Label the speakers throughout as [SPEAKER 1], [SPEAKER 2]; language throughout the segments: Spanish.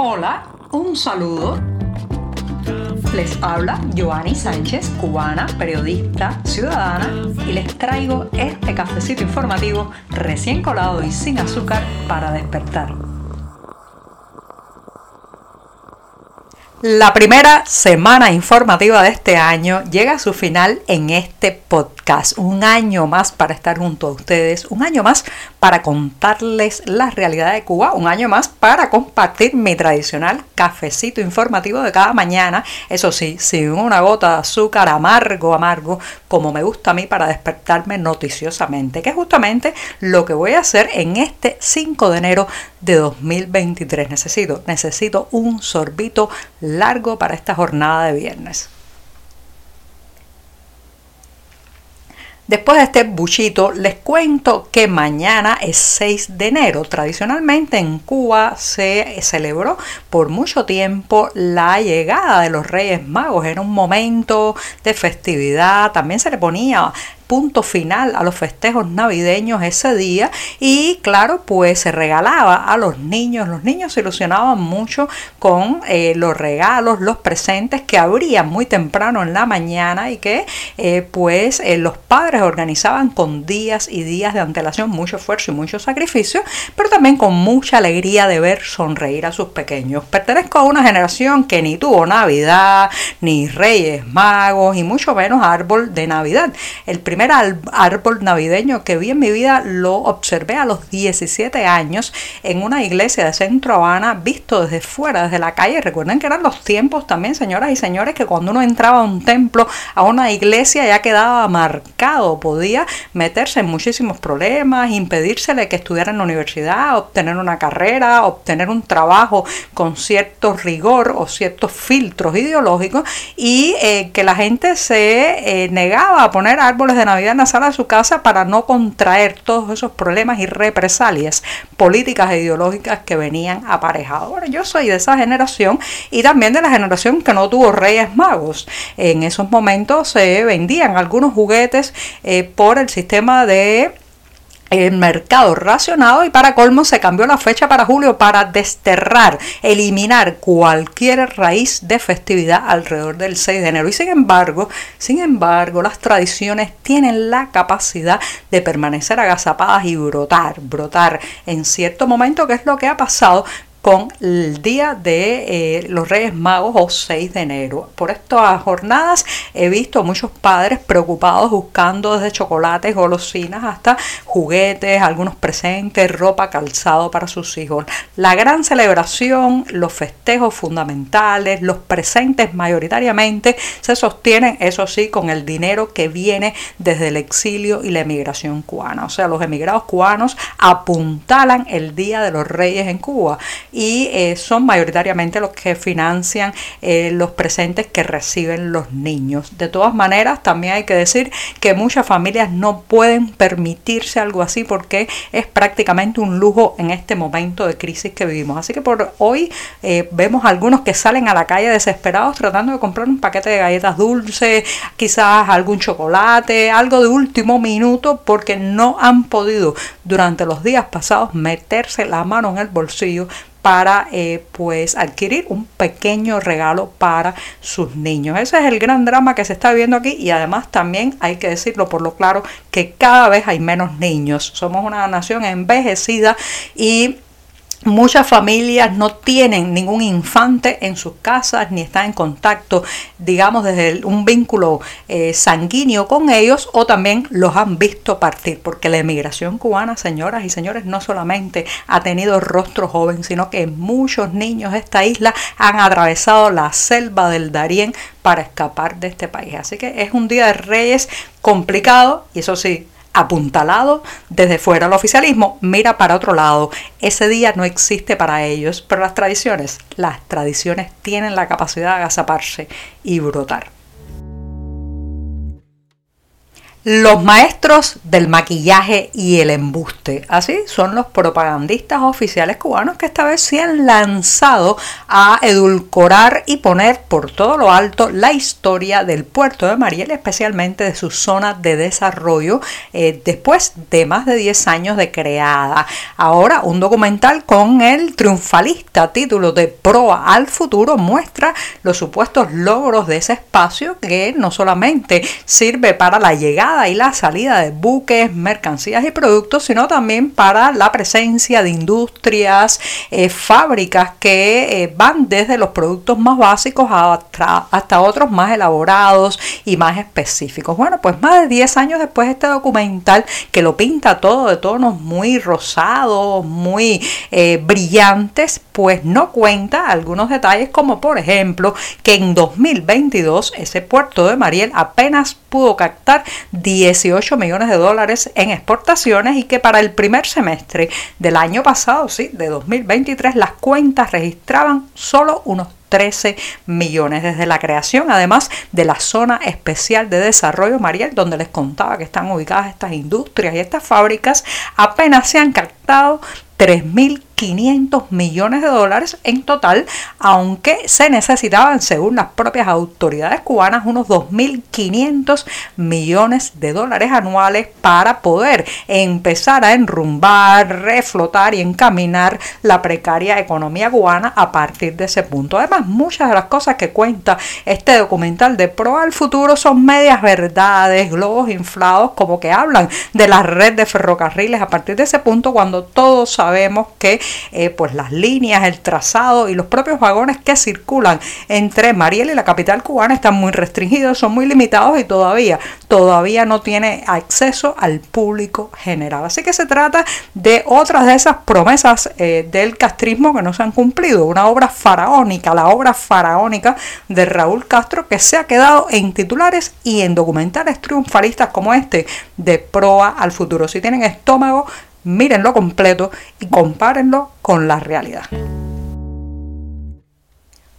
[SPEAKER 1] Hola, un saludo. Les habla Joanny Sánchez, cubana, periodista, ciudadana, y les traigo este cafecito informativo recién colado y sin azúcar para despertar. La primera semana informativa de este año llega a su final en este podcast. Un año más para estar junto a ustedes, un año más para contarles la realidad de Cuba, un año más para compartir mi tradicional cafecito informativo de cada mañana. Eso sí, sin una gota de azúcar amargo, amargo, como me gusta a mí para despertarme noticiosamente, que es justamente lo que voy a hacer en este 5 de enero de 2023. Necesito, necesito un sorbito largo para esta jornada de viernes. Después de este buchito, les cuento que mañana es 6 de enero. Tradicionalmente en Cuba se celebró por mucho tiempo la llegada de los Reyes Magos. Era un momento de festividad. También se le ponía punto final a los festejos navideños ese día. Y claro pues se regalaba a los niños. Los niños se ilusionaban mucho con eh, los regalos los presentes que abrían muy temprano en la mañana y que eh, pues eh, los padres organizaban con días y días de antelación mucho esfuerzo y mucho sacrificio pero también con mucha alegría de ver sonreír a sus pequeños. Pertenezco a una generación que ni tuvo navidad ni reyes magos y mucho menos árbol de navidad. El primer árbol navideño que vi en mi vida lo observé a los 17 años en una iglesia de Centro Habana, visto desde fuera, desde la calle. Recuerden que eran los tiempos también, señoras y señores, que cuando uno entraba a un templo, a una iglesia, ya quedaba marcado, podía meterse en muchísimos problemas, impedírsele que estudiara en la universidad, obtener una carrera, obtener un trabajo con cierto rigor o ciertos filtros ideológicos y eh, que la gente se eh, negaba a poner árboles de Navidad en la sala de su casa para no contraer todos esos problemas y represalias políticas e ideológicas que venían aparejados. Bueno, yo soy de esa generación y también de la generación que no tuvo reyes magos. En esos momentos se vendían algunos juguetes eh, por el sistema de el mercado racionado y para colmo se cambió la fecha para julio para desterrar, eliminar cualquier raíz de festividad alrededor del 6 de enero. Y sin embargo, sin embargo, las tradiciones tienen la capacidad de permanecer agazapadas y brotar, brotar en cierto momento, que es lo que ha pasado con el día de eh, los Reyes Magos o 6 de enero. Por estas jornadas he visto muchos padres preocupados buscando desde chocolates, golosinas hasta juguetes, algunos presentes, ropa, calzado para sus hijos. La gran celebración, los festejos fundamentales, los presentes mayoritariamente se sostienen, eso sí, con el dinero que viene desde el exilio y la emigración cubana. O sea, los emigrados cubanos apuntalan el Día de los Reyes en Cuba eh, son mayoritariamente los que financian eh, los presentes que reciben los niños. De todas maneras, también hay que decir que muchas familias no pueden permitirse algo así porque es prácticamente un lujo en este momento de crisis que vivimos. Así que por hoy eh, vemos algunos que salen a la calle desesperados tratando de comprar un paquete de galletas dulces, quizás algún chocolate, algo de último minuto porque no han podido durante los días pasados meterse la mano en el bolsillo para eh, pues adquirir un pequeño regalo para sus niños. Ese es el gran drama que se está viviendo aquí y además también hay que decirlo por lo claro que cada vez hay menos niños. Somos una nación envejecida y Muchas familias no tienen ningún infante en sus casas ni están en contacto, digamos, desde un vínculo eh, sanguíneo con ellos o también los han visto partir, porque la emigración cubana, señoras y señores, no solamente ha tenido rostro joven, sino que muchos niños de esta isla han atravesado la selva del Darién para escapar de este país. Así que es un día de reyes complicado y eso sí, apuntalado desde fuera. El oficialismo mira para otro lado. Ese día no existe para ellos, pero las tradiciones, las tradiciones tienen la capacidad de agazaparse y brotar. Los maestros del maquillaje y el embuste. Así son los propagandistas oficiales cubanos que esta vez se han lanzado a edulcorar y poner por todo lo alto la historia del puerto de Mariel, especialmente de su zona de desarrollo, eh, después de más de 10 años de creada. Ahora un documental con el triunfalista título de Proa al futuro muestra los supuestos logros de ese espacio que no solamente sirve para la llegada y la salida de buques, mercancías y productos, sino también para la presencia de industrias, eh, fábricas que eh, van desde los productos más básicos hasta, hasta otros más elaborados y más específicos. Bueno, pues más de 10 años después este documental que lo pinta todo de tonos muy rosados, muy eh, brillantes, pues no cuenta algunos detalles como por ejemplo que en 2022 ese puerto de Mariel apenas pudo captar 18 millones de dólares en exportaciones y que para el primer semestre del año pasado, sí, de 2023, las cuentas registraban solo unos 13 millones. Desde la creación, además de la zona especial de desarrollo Mariel, donde les contaba que están ubicadas estas industrias y estas fábricas, apenas se han captado 3.500 millones de dólares en total, aunque se necesitaban, según las propias autoridades cubanas, unos 2.500 millones de dólares anuales para poder empezar a enrumbar, reflotar y encaminar la precaria economía cubana a partir de ese punto. Además, muchas de las cosas que cuenta este documental de Pro al Futuro son medias verdades, globos inflados, como que hablan de la red de ferrocarriles a partir de ese punto cuando todos sabemos que eh, pues las líneas, el trazado y los propios vagones que circulan entre Mariel y la capital cubana están muy restringidos, son muy limitados y todavía, todavía no tiene acceso al público general. Así que se trata de otras de esas promesas eh, del castrismo que no se han cumplido. Una obra faraónica, la obra faraónica de Raúl Castro que se ha quedado en titulares y en documentales triunfalistas como este de Proa al futuro. Si tienen estómago, mírenlo completo y compárenlo con la realidad.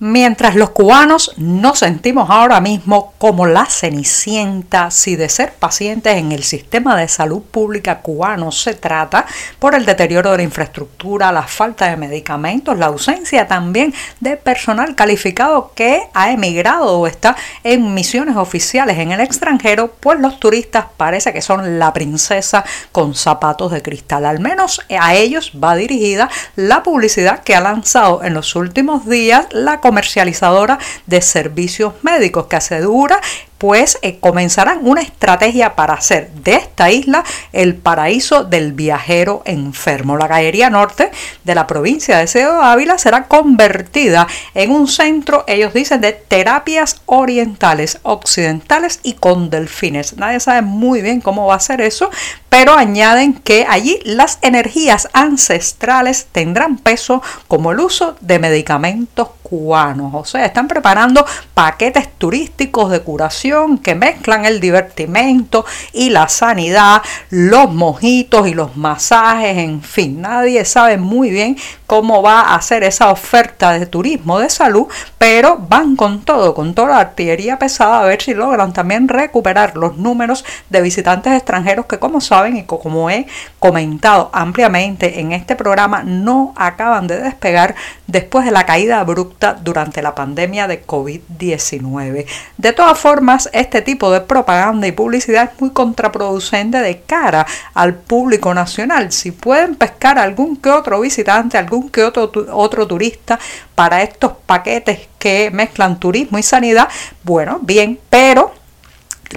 [SPEAKER 1] Mientras los cubanos nos sentimos ahora mismo como la cenicienta, si de ser pacientes en el sistema de salud pública cubano se trata, por el deterioro de la infraestructura, la falta de medicamentos, la ausencia también de personal calificado que ha emigrado o está en misiones oficiales en el extranjero, pues los turistas parece que son la princesa con zapatos de cristal. Al menos a ellos va dirigida la publicidad que ha lanzado en los últimos días la comercializadora de servicios médicos que asegura pues eh, comenzarán una estrategia para hacer de esta isla el paraíso del viajero enfermo. La Gallería Norte de la provincia de Ceo Ávila será convertida en un centro, ellos dicen, de terapias orientales, occidentales y con delfines. Nadie sabe muy bien cómo va a ser eso, pero añaden que allí las energías ancestrales tendrán peso como el uso de medicamentos cubanos. O sea, están preparando paquetes turísticos de curación que mezclan el divertimento y la sanidad, los mojitos y los masajes, en fin, nadie sabe muy bien cómo va a hacer esa oferta de turismo de salud, pero van con todo, con toda la artillería pesada a ver si logran también recuperar los números de visitantes extranjeros que como saben y como he comentado ampliamente en este programa no acaban de despegar después de la caída abrupta durante la pandemia de COVID-19. De todas formas, este tipo de propaganda y publicidad es muy contraproducente de cara al público nacional. Si pueden pescar algún que otro visitante, algún que otro, otro turista para estos paquetes que mezclan turismo y sanidad, bueno, bien, pero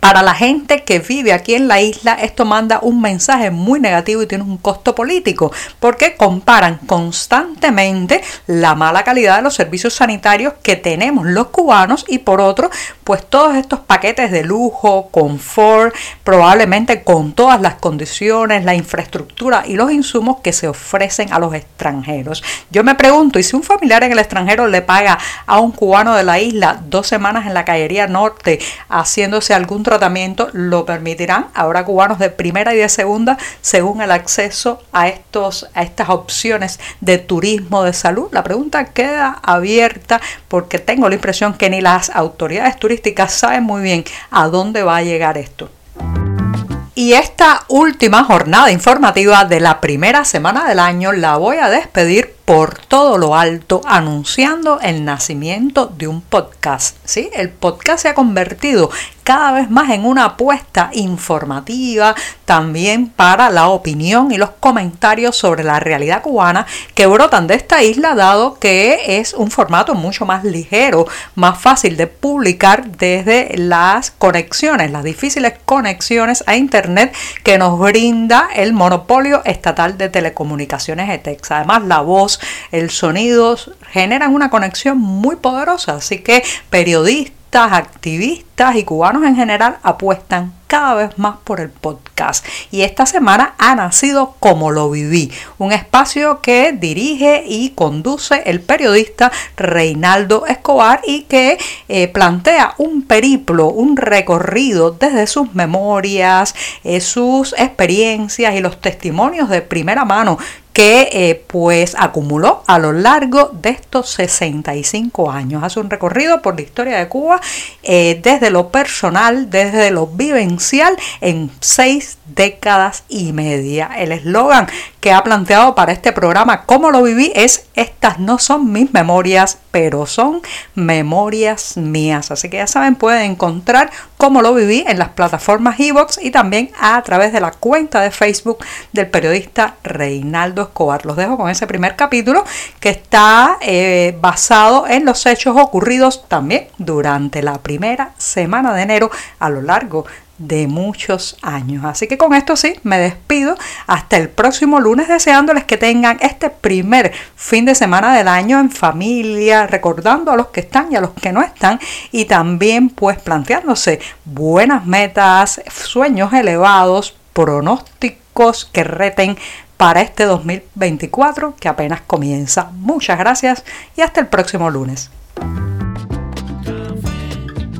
[SPEAKER 1] para la gente que vive aquí en la isla, esto manda un mensaje muy negativo y tiene un costo político, porque comparan constantemente la mala calidad de los servicios sanitarios que tenemos los cubanos y por otro, pues todos estos paquetes de lujo, confort, probablemente con todas las condiciones, la infraestructura y los insumos que se ofrecen a los extranjeros. Yo me pregunto, ¿y si un familiar en el extranjero le paga a un cubano de la isla dos semanas en la callería norte haciéndose algún tratamiento lo permitirán. Ahora cubanos de primera y de segunda, según el acceso a, estos, a estas opciones de turismo de salud. La pregunta queda abierta porque tengo la impresión que ni las autoridades turísticas saben muy bien a dónde va a llegar esto. Y esta última jornada informativa de la primera semana del año la voy a despedir por todo lo alto anunciando el nacimiento de un podcast. ¿sí? El podcast se ha convertido cada vez más en una apuesta informativa también para la opinión y los comentarios sobre la realidad cubana que brotan de esta isla dado que es un formato mucho más ligero, más fácil de publicar desde las conexiones, las difíciles conexiones a internet que nos brinda el monopolio estatal de telecomunicaciones ETEX. Además la voz el sonido generan una conexión muy poderosa, así que periodistas, activistas y cubanos en general apuestan cada vez más por el podcast. Y esta semana ha nacido Como lo viví, un espacio que dirige y conduce el periodista Reinaldo Escobar y que eh, plantea un periplo, un recorrido desde sus memorias, eh, sus experiencias y los testimonios de primera mano que eh, pues acumuló a lo largo de estos 65 años. Hace un recorrido por la historia de Cuba desde lo personal, desde lo vivencial en seis décadas y media. El eslogan que ha planteado para este programa, ¿Cómo lo viví? es estas no son mis memorias, pero son memorias mías. Así que ya saben, pueden encontrar cómo lo viví en las plataformas Evox y también a través de la cuenta de Facebook del periodista Reinaldo Escobar. Los dejo con ese primer capítulo que está eh, basado en los hechos ocurridos también durante la primera semana de enero a lo largo de muchos años. Así que con esto sí, me despido hasta el próximo lunes deseándoles que tengan este primer fin de semana del año en familia, recordando a los que están y a los que no están y también pues planteándose buenas metas, sueños elevados, pronósticos que reten para este 2024 que apenas comienza. Muchas gracias y hasta el próximo lunes.